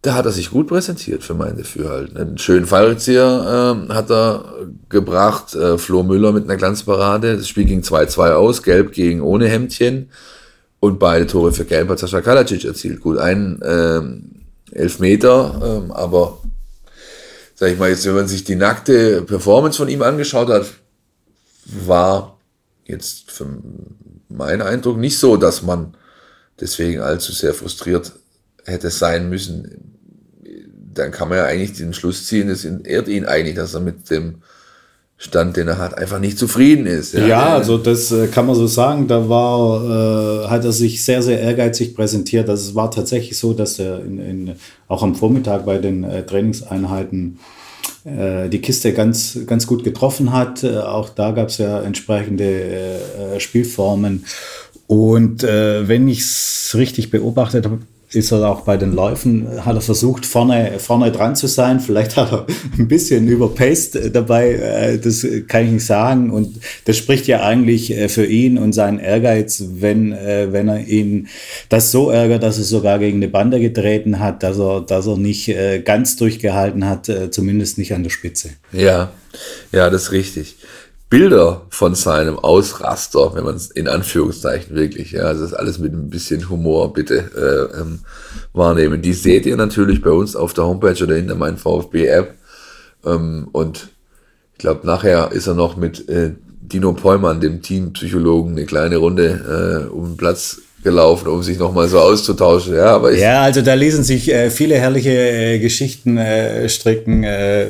Da hat er sich gut präsentiert für mein Dafürhalten. Einen schönen Fallrückzieher äh, hat er gebracht, äh, Flo Müller mit einer Glanzparade. Das Spiel ging 2-2 aus, gelb gegen ohne Hemdchen. Und beide Tore für Gelb hat Sascha Kalacic erzielt. Gut, ein ähm, Elfmeter, ähm, aber sag ich mal, jetzt, wenn man sich die nackte Performance von ihm angeschaut hat, war jetzt für meinen Eindruck nicht so, dass man deswegen allzu sehr frustriert hätte sein müssen. Dann kann man ja eigentlich den Schluss ziehen, es ehrt ihn eigentlich, dass er mit dem Stand, den er hat, einfach nicht zufrieden ist. Ja, ja also das äh, kann man so sagen. Da war, äh, hat er sich sehr, sehr ehrgeizig präsentiert. Also es war tatsächlich so, dass er in, in, auch am Vormittag bei den äh, Trainingseinheiten äh, die Kiste ganz, ganz gut getroffen hat. Äh, auch da gab es ja entsprechende äh, Spielformen. Und wenn ich es richtig beobachtet habe, ist er auch bei den Läufen, hat er versucht, vorne, vorne dran zu sein. Vielleicht hat er ein bisschen überpaced dabei, äh, das kann ich nicht sagen. Und das spricht ja eigentlich äh, für ihn und seinen Ehrgeiz, wenn, äh, wenn er ihn das so ärgert, dass er sogar gegen eine Bande getreten hat, dass er, dass er nicht ganz durchgehalten hat, zumindest nicht an der Spitze. Ja, ja, das ist richtig. Bilder von seinem Ausraster, wenn man es in Anführungszeichen wirklich, ja, also das alles mit ein bisschen Humor bitte äh, ähm, wahrnehmen. Die seht ihr natürlich bei uns auf der Homepage oder in der Mein VfB App. Ähm, und ich glaube, nachher ist er noch mit äh, Dino Pollmann, dem Teampsychologen, eine kleine Runde äh, um den Platz gelaufen, um sich nochmal so auszutauschen. Ja, aber ja, also da lesen sich äh, viele herrliche äh, Geschichten äh, stricken. Äh,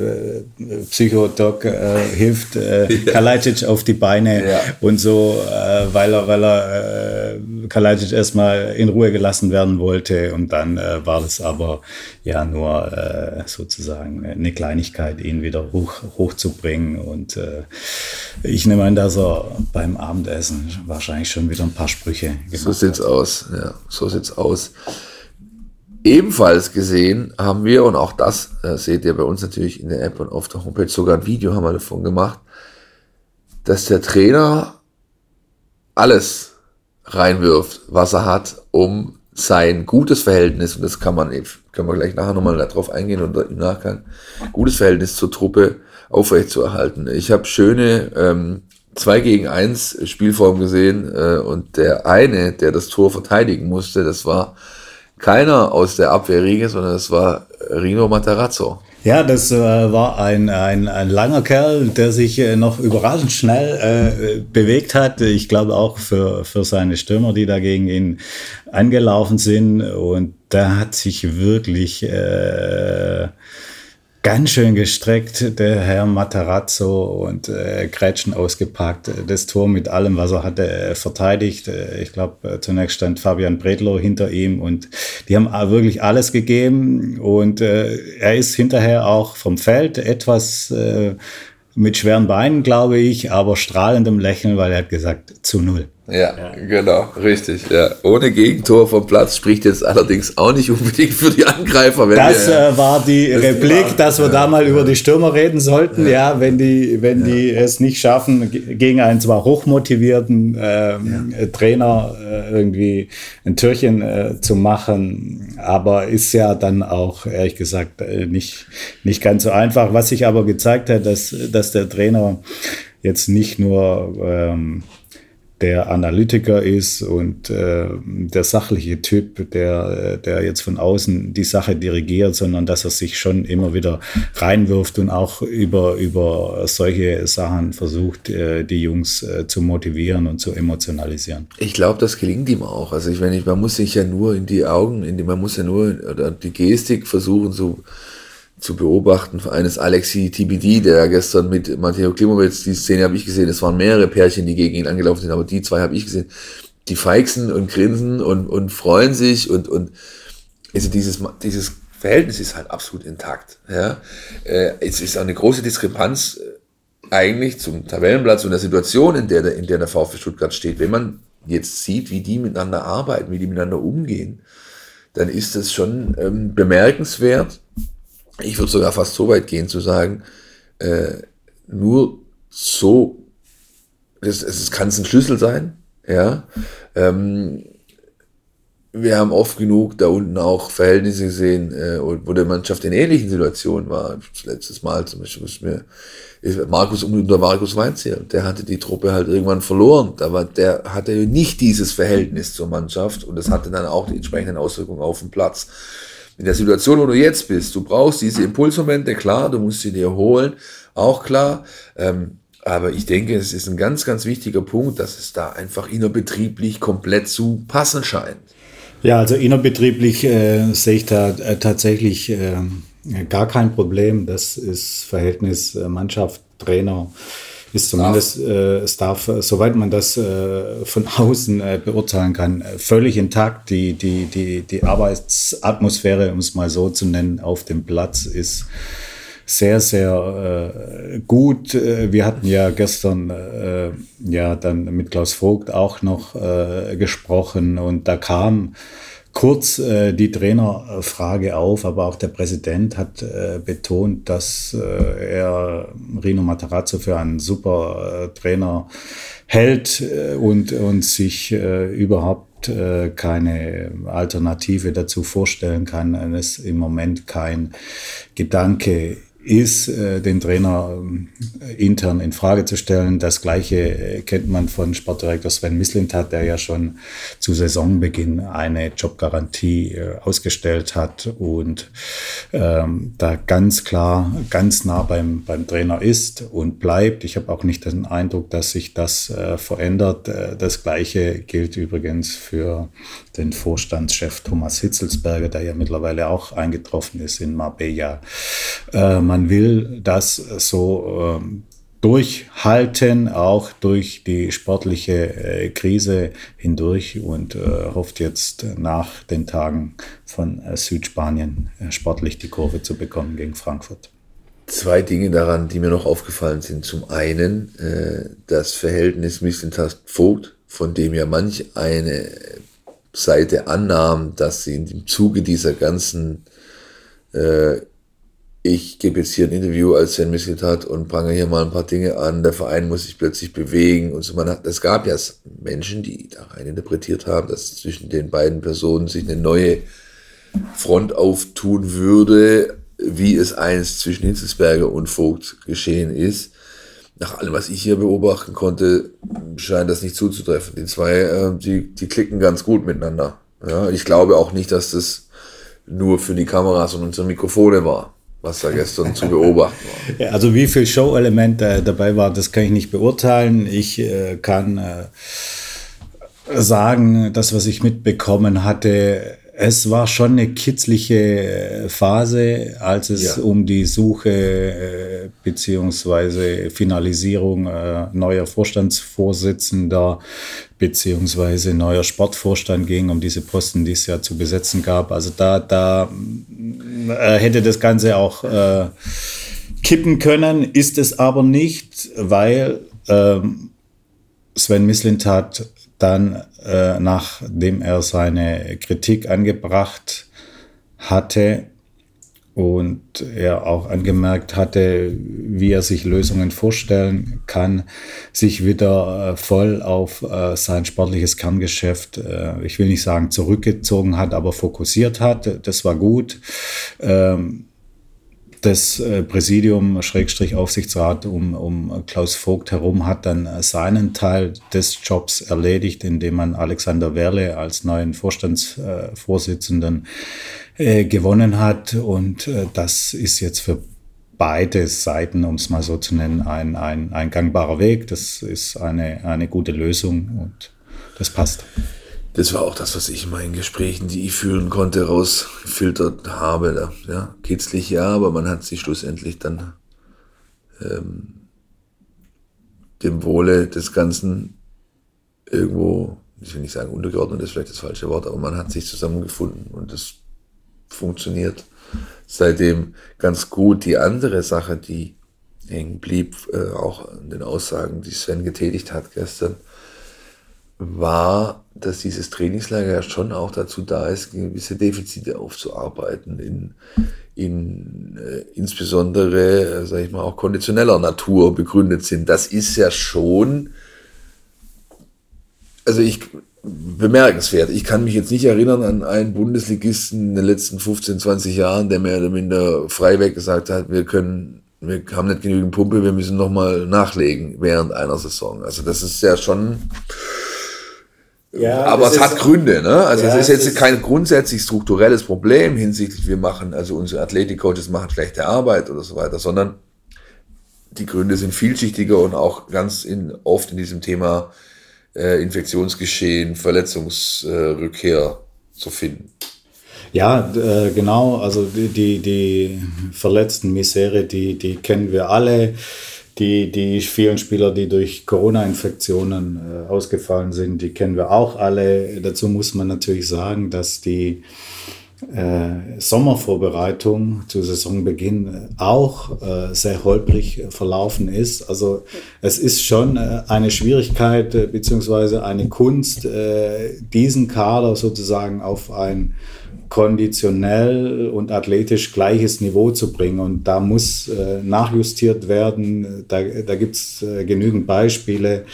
Psychodoc äh, hilft äh, ja. Auf die Beine ja. und so, äh, weil er, weil er äh, Kalajdzic erstmal in Ruhe gelassen werden wollte und dann äh, war das aber ja nur äh, sozusagen eine Kleinigkeit, ihn wieder hoch, hochzubringen und äh, ich nehme an, dass er beim Abendessen wahrscheinlich schon wieder ein paar Sprüche gemacht so hat aus. Ja, so sieht's aus. Ebenfalls gesehen haben wir, und auch das äh, seht ihr bei uns natürlich in der App und auf der Homepage, sogar ein Video haben wir davon gemacht, dass der Trainer alles reinwirft, was er hat, um sein gutes Verhältnis, und das kann man, können wir gleich nachher nochmal darauf eingehen und im Nachgang, gutes Verhältnis zur Truppe aufrechtzuerhalten. Ich habe schöne ähm, 2 gegen 1 Spielform gesehen äh, und der eine, der das Tor verteidigen musste, das war keiner aus der Abwehrriege, sondern das war Rino Matarazzo. Ja, das äh, war ein, ein, ein langer Kerl, der sich äh, noch überraschend schnell äh, bewegt hat. Ich glaube auch für, für seine Stürmer, die da gegen ihn angelaufen sind. Und der hat sich wirklich äh, ganz schön gestreckt, der Herr Matarazzo und äh, Gretchen ausgepackt, das Tor mit allem, was er hatte, äh, verteidigt. Äh, ich glaube, äh, zunächst stand Fabian Bredlow hinter ihm und die haben wirklich alles gegeben und äh, er ist hinterher auch vom Feld etwas äh, mit schweren Beinen, glaube ich, aber strahlendem Lächeln, weil er hat gesagt, zu null. Ja, ja, genau, richtig. Ja. Ohne Gegentor vom Platz spricht jetzt allerdings auch nicht unbedingt für die Angreifer. das wir, äh, war die das Replik, war, dass wir ja, da mal über die Stürmer reden sollten. Ja, wenn die, wenn die es nicht schaffen, gegen einen zwar hochmotivierten ähm, Trainer äh, irgendwie ein Türchen äh, zu machen, aber ist ja dann auch ehrlich gesagt äh, nicht, nicht ganz so einfach. Was sich aber gezeigt hat, dass, dass der Trainer jetzt nicht nur ähm, der Analytiker ist und äh, der sachliche Typ, der, der jetzt von außen die Sache dirigiert, sondern dass er sich schon immer wieder reinwirft und auch über, über solche Sachen versucht, äh, die Jungs äh, zu motivieren und zu emotionalisieren. Ich glaube, das gelingt ihm auch. Also ich meine, man muss sich ja nur in die Augen, in die, man muss ja nur oder die Gestik versuchen, so zu beobachten eines Alexi TBD, der gestern mit Matteo Klimowitz, die Szene habe ich gesehen, es waren mehrere Pärchen, die gegen ihn angelaufen sind, aber die zwei habe ich gesehen, die feixen und grinsen und, und freuen sich und, und also dieses, dieses Verhältnis ist halt absolut intakt. Ja? Äh, es ist eine große Diskrepanz äh, eigentlich zum Tabellenplatz und der Situation, in der, in der der VfB Stuttgart steht. Wenn man jetzt sieht, wie die miteinander arbeiten, wie die miteinander umgehen, dann ist das schon ähm, bemerkenswert ich würde sogar fast so weit gehen zu sagen, äh, nur so, es, es kann ein Schlüssel sein, ja. Ähm, wir haben oft genug da unten auch Verhältnisse gesehen, äh, wo der Mannschaft in ähnlichen Situationen war. Letztes Mal zum Beispiel muss mir Markus unter Markus Weinzierl, der hatte die Truppe halt irgendwann verloren. War, der hatte nicht dieses Verhältnis zur Mannschaft und das hatte dann auch die entsprechenden Auswirkungen auf den Platz in der Situation, wo du jetzt bist, du brauchst diese Impulsmomente, klar, du musst sie dir holen, auch klar. Ähm, aber ich denke, es ist ein ganz, ganz wichtiger Punkt, dass es da einfach innerbetrieblich komplett zu passen scheint. Ja, also innerbetrieblich äh, sehe ich da äh, tatsächlich äh, gar kein Problem. Das ist Verhältnis äh, Mannschaft, Trainer ist zumindest äh, Staff, soweit man das äh, von außen äh, beurteilen kann, äh, völlig intakt. Die, die, die, die Arbeitsatmosphäre, um es mal so zu nennen, auf dem Platz ist sehr, sehr äh, gut. Äh, wir hatten ja gestern äh, ja dann mit Klaus Vogt auch noch äh, gesprochen und da kam kurz äh, die Trainerfrage auf, aber auch der Präsident hat äh, betont, dass äh, er Rino Matarazzo für einen super äh, Trainer hält äh, und, und sich äh, überhaupt keine Alternative dazu vorstellen kann. Es im Moment kein Gedanke ist, äh, den Trainer äh, intern in Frage zu stellen. Das Gleiche äh, kennt man von Sportdirektor Sven Mislintat, der ja schon zu Saisonbeginn eine Jobgarantie ausgestellt hat und ähm, da ganz klar, ganz nah beim, beim Trainer ist und bleibt. Ich habe auch nicht den Eindruck, dass sich das äh, verändert. Das Gleiche gilt übrigens für den Vorstandschef Thomas Hitzelsberger, der ja mittlerweile auch eingetroffen ist in Marbella. Äh, man will das so äh, durchhalten, auch durch die sportliche äh, Krise hindurch und äh, hofft jetzt nach den Tagen von äh, Südspanien sportlich die Kurve zu bekommen gegen Frankfurt. Zwei Dinge daran, die mir noch aufgefallen sind. Zum einen das Verhältnis Mislintat-Vogt, von dem ja manch eine Seite annahm, dass sie im Zuge dieser ganzen, ich gebe jetzt hier ein Interview als Sven hat und prange hier mal ein paar Dinge an, der Verein muss sich plötzlich bewegen und so. Es gab ja Menschen, die da rein interpretiert haben, dass zwischen den beiden Personen sich eine neue Front auftun würde, wie es einst zwischen Hitzelsberger und Vogt geschehen ist nach allem, was ich hier beobachten konnte, scheint das nicht zuzutreffen. Die zwei, äh, die, die klicken ganz gut miteinander. Ja, ich glaube auch nicht, dass das nur für die Kameras und unsere Mikrofone war, was da gestern zu beobachten war. Also wie viel Show-Elemente dabei war, das kann ich nicht beurteilen. Ich äh, kann äh, sagen, das, was ich mitbekommen hatte, es war schon eine kitzliche Phase, als es ja. um die Suche äh, beziehungsweise Finalisierung äh, neuer Vorstandsvorsitzender beziehungsweise neuer Sportvorstand ging, um diese Posten, die es ja zu besetzen gab. Also da, da äh, hätte das Ganze auch äh, kippen können, ist es aber nicht, weil ähm, Sven Mislintat dann, äh, nachdem er seine Kritik angebracht hatte, und er auch angemerkt hatte, wie er sich Lösungen vorstellen kann, sich wieder äh, voll auf äh, sein sportliches Kerngeschäft, äh, ich will nicht sagen zurückgezogen hat, aber fokussiert hat. Das war gut. Ähm, das Präsidium, Schrägstrich Aufsichtsrat um, um Klaus Vogt herum hat dann seinen Teil des Jobs erledigt, indem man Alexander Werle als neuen Vorstandsvorsitzenden äh, gewonnen hat. Und äh, das ist jetzt für beide Seiten, um es mal so zu nennen, ein, ein, ein gangbarer Weg. Das ist eine, eine gute Lösung und das passt. Das war auch das, was ich in meinen Gesprächen, die ich führen konnte, rausfiltert habe. Ja, kitzlig ja, aber man hat sich schlussendlich dann ähm, dem Wohle des Ganzen irgendwo, ich will nicht sagen untergeordnet, ist vielleicht das falsche Wort, aber man hat sich zusammengefunden und das funktioniert seitdem ganz gut. Die andere Sache, die hängen blieb, äh, auch in den Aussagen, die Sven getätigt hat gestern, war, dass dieses Trainingslager ja schon auch dazu da ist, gewisse Defizite aufzuarbeiten, in, in äh, insbesondere, äh, sage ich mal, auch konditioneller Natur begründet sind. Das ist ja schon, also ich bemerkenswert. Ich kann mich jetzt nicht erinnern an einen Bundesligisten in den letzten 15, 20 Jahren, der mehr oder minder freiweg gesagt hat, wir können, wir haben nicht genügend Pumpe, wir müssen nochmal nachlegen während einer Saison. Also das ist ja schon, ja, aber es hat Gründe, ne? Also ja, es ist jetzt ist kein grundsätzlich strukturelles Problem hinsichtlich, wir machen, also unsere Athletikcoaches machen schlechte Arbeit oder so weiter, sondern die Gründe sind vielschichtiger und auch ganz in, oft in diesem Thema äh, Infektionsgeschehen, Verletzungsrückkehr äh, zu finden. Ja, äh, genau. Also die, die, die verletzten Misere, die, die kennen wir alle. Die, die vielen Spieler, die durch Corona-Infektionen äh, ausgefallen sind, die kennen wir auch alle. Dazu muss man natürlich sagen, dass die äh, Sommervorbereitung zu Saisonbeginn auch äh, sehr holprig verlaufen ist. Also es ist schon äh, eine Schwierigkeit äh, beziehungsweise eine Kunst, äh, diesen Kader sozusagen auf ein konditionell und athletisch gleiches Niveau zu bringen. Und da muss äh, nachjustiert werden. Da, da gibt es genügend Beispiele.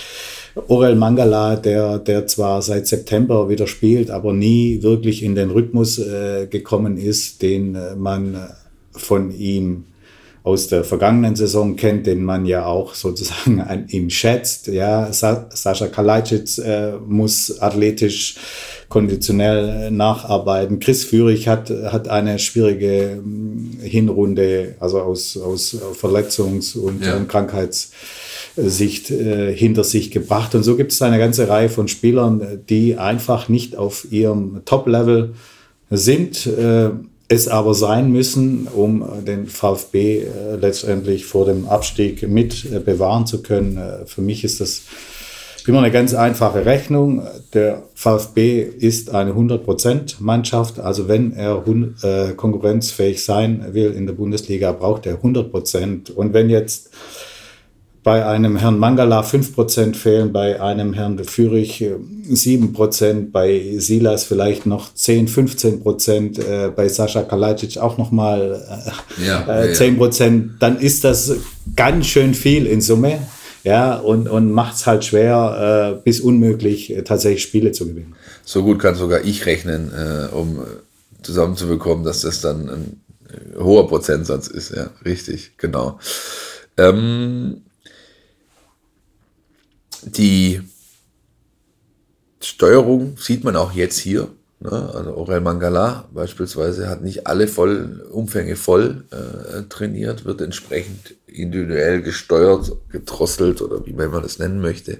Orel Mangala, der, der zwar seit September wieder spielt, aber nie wirklich in den Rhythmus äh, gekommen ist, den äh, man von ihm aus der vergangenen Saison kennt, den man ja auch sozusagen an ihm schätzt. Ja, Sa Sascha Kalajdzic äh, muss athletisch konditionell nacharbeiten. Chris Führig hat, hat eine schwierige hm, Hinrunde, also aus, aus Verletzungs- und, ja. und Krankheits- Sicht äh, hinter sich gebracht. Und so gibt es eine ganze Reihe von Spielern, die einfach nicht auf ihrem Top-Level sind, äh, es aber sein müssen, um den VfB äh, letztendlich vor dem Abstieg mit äh, bewahren zu können. Äh, für mich ist das immer eine ganz einfache Rechnung. Der VfB ist eine 100%-Mannschaft. Also wenn er äh, konkurrenzfähig sein will in der Bundesliga, braucht er 100%. Und wenn jetzt bei einem Herrn Mangala 5% fehlen, bei einem Herrn Fürich 7%, äh, bei Silas vielleicht noch 10, 15%, äh, bei Sascha Kalajic auch nochmal äh, ja, äh, 10%, ja. dann ist das ganz schön viel in Summe. Ja, und, und macht es halt schwer äh, bis unmöglich, äh, tatsächlich Spiele zu gewinnen. So gut kann sogar ich rechnen, äh, um zusammenzubekommen, dass das dann ein hoher Prozentsatz ist. Ja, richtig, genau. Ähm, die Steuerung sieht man auch jetzt hier. Ne? Also Aurel Mangala beispielsweise hat nicht alle Vollumfänge voll äh, trainiert, wird entsprechend individuell gesteuert, gedrosselt oder wie man das nennen möchte.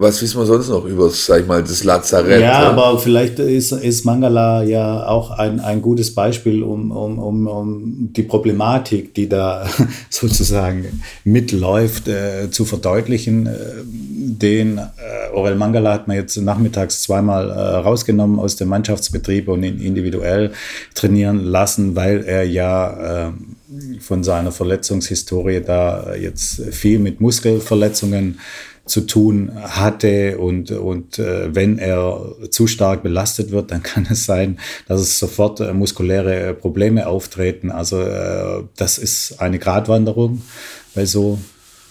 Was wissen wir sonst noch über, sag ich mal, das Lazarett? Ja, ja? aber vielleicht ist, ist Mangala ja auch ein, ein gutes Beispiel, um, um, um, um die Problematik, die da sozusagen mitläuft, äh, zu verdeutlichen. Äh, den äh, Orel Mangala hat man jetzt nachmittags zweimal äh, rausgenommen aus dem Mannschaftsbetrieb und ihn individuell trainieren lassen, weil er ja äh, von seiner Verletzungshistorie da jetzt viel mit Muskelverletzungen zu tun hatte und, und äh, wenn er zu stark belastet wird, dann kann es sein, dass es sofort äh, muskuläre Probleme auftreten. Also äh, das ist eine Gratwanderung bei so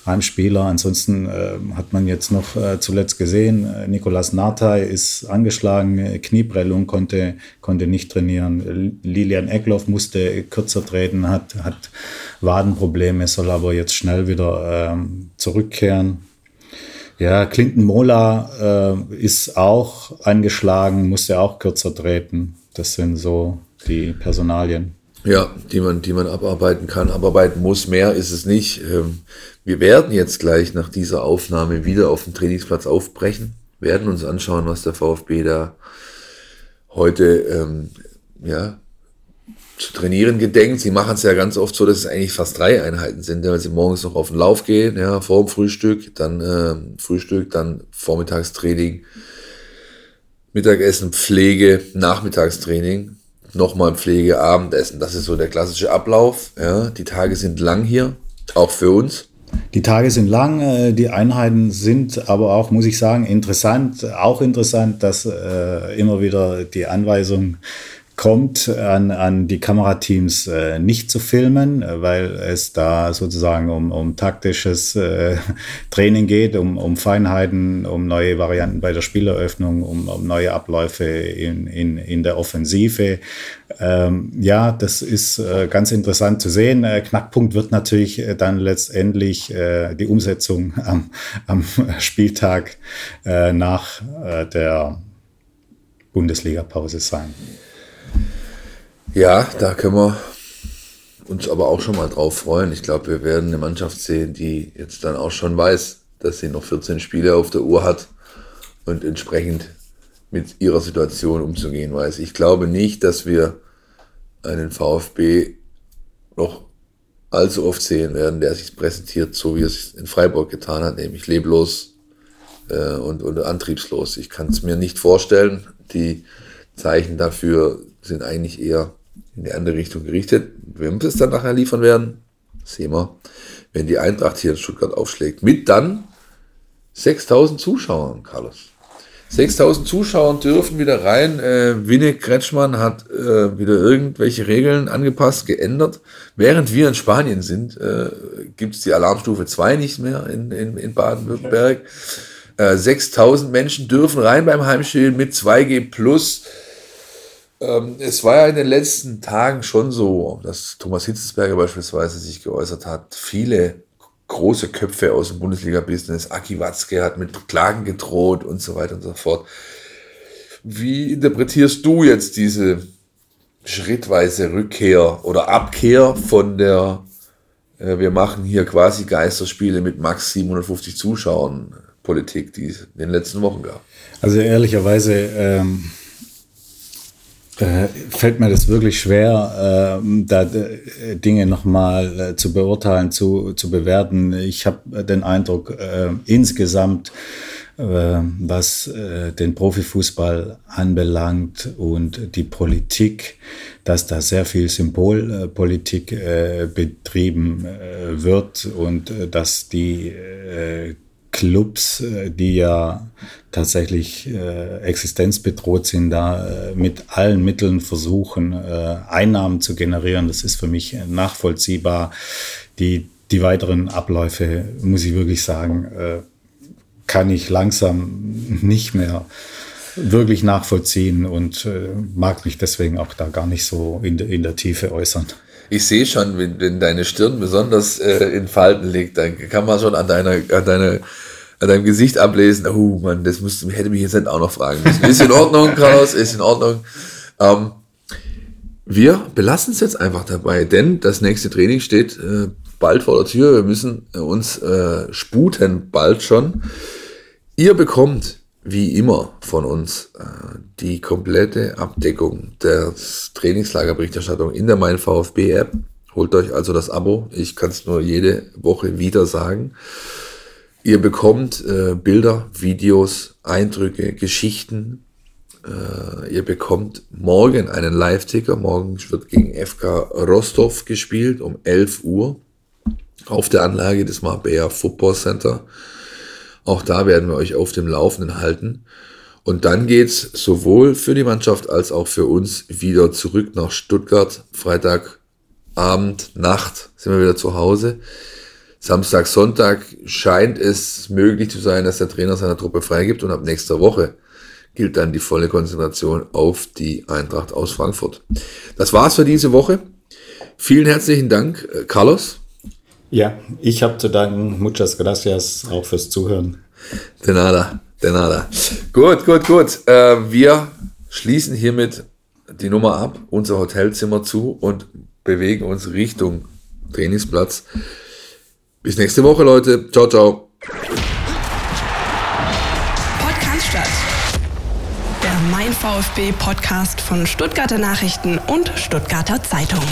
einem Spieler. Ansonsten äh, hat man jetzt noch äh, zuletzt gesehen, äh, Nikolas Nartey ist angeschlagen, Knieprellung, konnte, konnte nicht trainieren. Lilian Eckloff musste kürzer treten, hat, hat Wadenprobleme, soll aber jetzt schnell wieder ähm, zurückkehren. Ja, Clinton Mola äh, ist auch angeschlagen, musste auch kürzer treten. Das sind so die Personalien. Ja, die man, die man abarbeiten kann, abarbeiten muss. Mehr ist es nicht. Ähm, wir werden jetzt gleich nach dieser Aufnahme wieder auf dem Trainingsplatz aufbrechen, werden uns anschauen, was der VfB da heute ähm, ja, zu trainieren gedenkt. Sie machen es ja ganz oft so, dass es eigentlich fast drei Einheiten sind, weil sie morgens noch auf den Lauf gehen, ja, vor dem Frühstück, dann äh, Frühstück, dann Vormittagstraining, Mittagessen, Pflege, Nachmittagstraining, nochmal Pflege, Abendessen. Das ist so der klassische Ablauf. Ja. Die Tage sind lang hier, auch für uns. Die Tage sind lang, äh, die Einheiten sind aber auch, muss ich sagen, interessant. Auch interessant, dass äh, immer wieder die Anweisung kommt, an, an die Kamerateams äh, nicht zu filmen, äh, weil es da sozusagen um, um taktisches äh, Training geht, um, um Feinheiten, um neue Varianten bei der Spieleröffnung, um, um neue Abläufe in, in, in der Offensive. Ähm, ja, das ist äh, ganz interessant zu sehen. Äh, Knackpunkt wird natürlich äh, dann letztendlich die Umsetzung am, am Spieltag nach der Bundesliga-Pause sein. Ja, da können wir uns aber auch schon mal drauf freuen. Ich glaube, wir werden eine Mannschaft sehen, die jetzt dann auch schon weiß, dass sie noch 14 Spiele auf der Uhr hat und entsprechend mit ihrer Situation umzugehen weiß. Ich glaube nicht, dass wir einen VfB noch allzu oft sehen werden, der sich präsentiert, so wie es in Freiburg getan hat, nämlich leblos äh, und, und antriebslos. Ich kann es mir nicht vorstellen. Die Zeichen dafür sind eigentlich eher in die andere Richtung gerichtet. Wir es dann nachher liefern werden, sehen wir, wenn die Eintracht hier in Stuttgart aufschlägt, mit dann 6000 Zuschauern, Carlos. 6000 Zuschauer dürfen wieder rein. Äh, Winne Kretschmann hat äh, wieder irgendwelche Regeln angepasst, geändert. Während wir in Spanien sind, äh, gibt es die Alarmstufe 2 nicht mehr in, in, in Baden-Württemberg. Äh, 6000 Menschen dürfen rein beim Heimspiel mit 2G plus. Ähm, es war ja in den letzten Tagen schon so, dass Thomas Hitzesberger beispielsweise sich geäußert hat. Viele große Köpfe aus dem Bundesliga-Business, Aki Watzke hat mit Klagen gedroht und so weiter und so fort. Wie interpretierst du jetzt diese schrittweise Rückkehr oder Abkehr von der, äh, wir machen hier quasi Geisterspiele mit max 750 Zuschauern Politik, die es in den letzten Wochen gab? Also ehrlicherweise, ähm äh, fällt mir das wirklich schwer, äh, da äh, Dinge nochmal äh, zu beurteilen, zu, zu bewerten. Ich habe den Eindruck, äh, insgesamt, äh, was den Profifußball anbelangt und die Politik, dass da sehr viel Symbolpolitik betrieben wird und dass die Clubs, äh, die ja tatsächlich äh, existenzbedroht sind, da äh, mit allen Mitteln versuchen, äh, Einnahmen zu generieren. Das ist für mich nachvollziehbar. Die, die weiteren Abläufe, muss ich wirklich sagen, äh, kann ich langsam nicht mehr wirklich nachvollziehen und äh, mag mich deswegen auch da gar nicht so in, de, in der Tiefe äußern ich sehe schon, wenn, wenn deine Stirn besonders äh, in Falten liegt, dann kann man schon an deiner, an deiner an deinem Gesicht ablesen, oh Mann, das müsste, hätte mich jetzt auch noch fragen müssen. Ist in Ordnung, Carlos, ist in Ordnung. Ähm, wir belassen es jetzt einfach dabei, denn das nächste Training steht äh, bald vor der Tür. Wir müssen uns äh, sputen, bald schon. Ihr bekommt wie immer von uns äh, die komplette Abdeckung der Trainingslagerberichterstattung in der Mein VfB App. Holt euch also das Abo. Ich kann es nur jede Woche wieder sagen. Ihr bekommt äh, Bilder, Videos, Eindrücke, Geschichten, Äh, ihr bekommt morgen einen Live-Ticker. Morgen wird gegen FK Rostov gespielt um 11 Uhr auf der Anlage des Marbella Football Center. Auch da werden wir euch auf dem Laufenden halten. Und dann geht's sowohl für die Mannschaft als auch für uns wieder zurück nach Stuttgart. Freitagabend, Nacht sind wir wieder zu Hause. Samstag, Sonntag scheint es möglich zu sein, dass der Trainer seiner Truppe freigibt und ab nächster Woche gilt dann die volle Konzentration auf die Eintracht aus Frankfurt. Das war's für diese Woche. Vielen herzlichen Dank, äh, Carlos. Ja, ich habe zu danken. Muchas gracias auch fürs Zuhören. De nada, de nada. Gut, gut, gut. Äh, wir schließen hiermit die Nummer ab, unser Hotelzimmer zu und bewegen uns Richtung Trainingsplatz. Bis nächste Woche, Leute. Ciao, ciao. Podcast Der Mein VfB Podcast von Stuttgarter Nachrichten und Stuttgarter Zeitung.